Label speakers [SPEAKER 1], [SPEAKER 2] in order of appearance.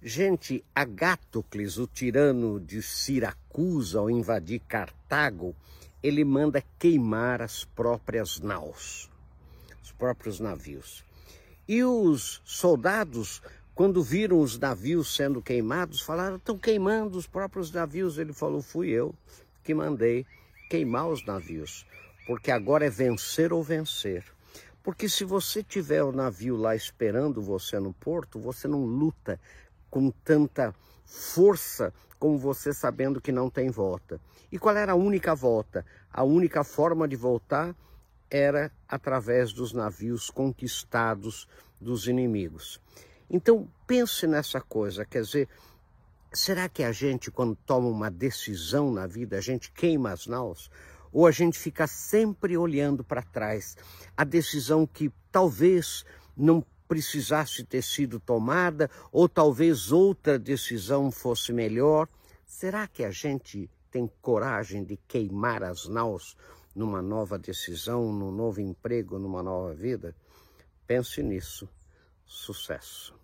[SPEAKER 1] Gente, Agátucles, o tirano de Siracusa, ao invadir Cartago, ele manda queimar as próprias naus, os próprios navios. E os soldados, quando viram os navios sendo queimados, falaram: estão queimando os próprios navios. Ele falou: fui eu que mandei queimar os navios, porque agora é vencer ou vencer. Porque se você tiver o navio lá esperando você no porto, você não luta com tanta força como você sabendo que não tem volta. E qual era a única volta? A única forma de voltar era através dos navios conquistados dos inimigos. Então pense nessa coisa, quer dizer, será que a gente quando toma uma decisão na vida, a gente queima as naus? Ou a gente fica sempre olhando para trás, a decisão que talvez não precisasse ter sido tomada, ou talvez outra decisão fosse melhor. Será que a gente tem coragem de queimar as naus numa nova decisão, num novo emprego, numa nova vida? Pense nisso. Sucesso.